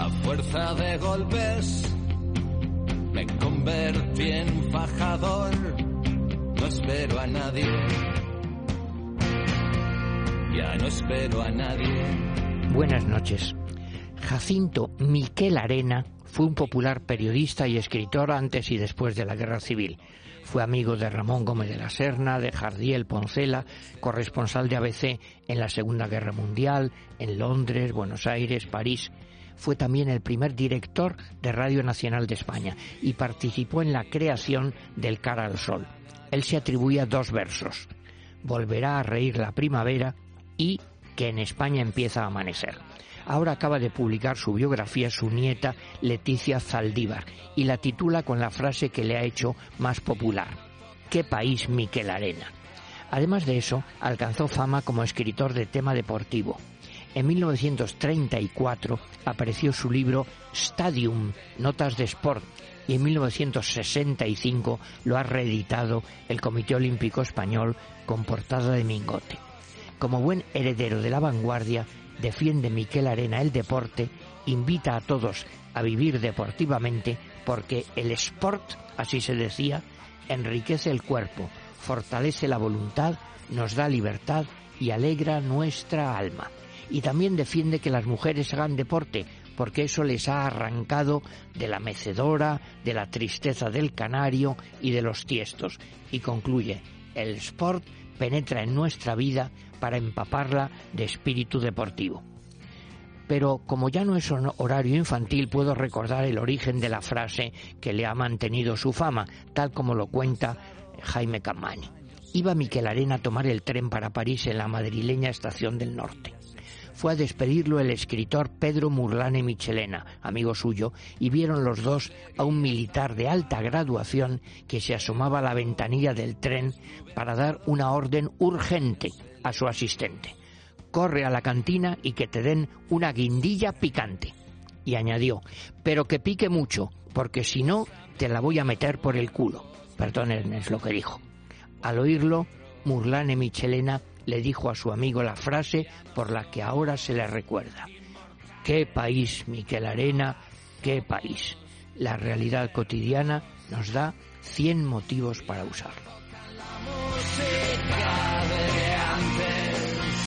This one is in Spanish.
A fuerza de golpes me convertí en fajador. No espero a nadie. Ya no espero a nadie. Buenas noches. Jacinto Miquel Arena fue un popular periodista y escritor antes y después de la Guerra Civil. Fue amigo de Ramón Gómez de la Serna, de Jardiel Poncela, corresponsal de ABC en la Segunda Guerra Mundial, en Londres, Buenos Aires, París. Fue también el primer director de Radio Nacional de España y participó en la creación del Cara al Sol. Él se atribuía dos versos. Volverá a reír la primavera y que en España empieza a amanecer. Ahora acaba de publicar su biografía su nieta Leticia Zaldívar y la titula con la frase que le ha hecho más popular. ¿Qué país Miquel Arena? Además de eso, alcanzó fama como escritor de tema deportivo. En 1934 apareció su libro Stadium, Notas de Sport, y en 1965 lo ha reeditado el Comité Olímpico Español con portada de Mingote. Como buen heredero de la vanguardia, defiende Miquel Arena el deporte, invita a todos a vivir deportivamente porque el sport, así se decía, enriquece el cuerpo, fortalece la voluntad, nos da libertad y alegra nuestra alma. Y también defiende que las mujeres hagan deporte, porque eso les ha arrancado de la mecedora, de la tristeza del canario y de los tiestos. Y concluye, el sport penetra en nuestra vida para empaparla de espíritu deportivo. Pero como ya no es un horario infantil, puedo recordar el origen de la frase que le ha mantenido su fama, tal como lo cuenta Jaime Campaña. Iba Miquel Arena a tomar el tren para París en la madrileña estación del norte. Fue a despedirlo el escritor Pedro Murlane Michelena, amigo suyo, y vieron los dos a un militar de alta graduación que se asomaba a la ventanilla del tren para dar una orden urgente a su asistente. Corre a la cantina y que te den una guindilla picante. Y añadió, pero que pique mucho, porque si no, te la voy a meter por el culo. Perdonen, es lo que dijo. Al oírlo, Murlane Michelena le dijo a su amigo la frase por la que ahora se le recuerda. ¿Qué país, Miquel Arena? ¿Qué país? La realidad cotidiana nos da 100 motivos para usarlo.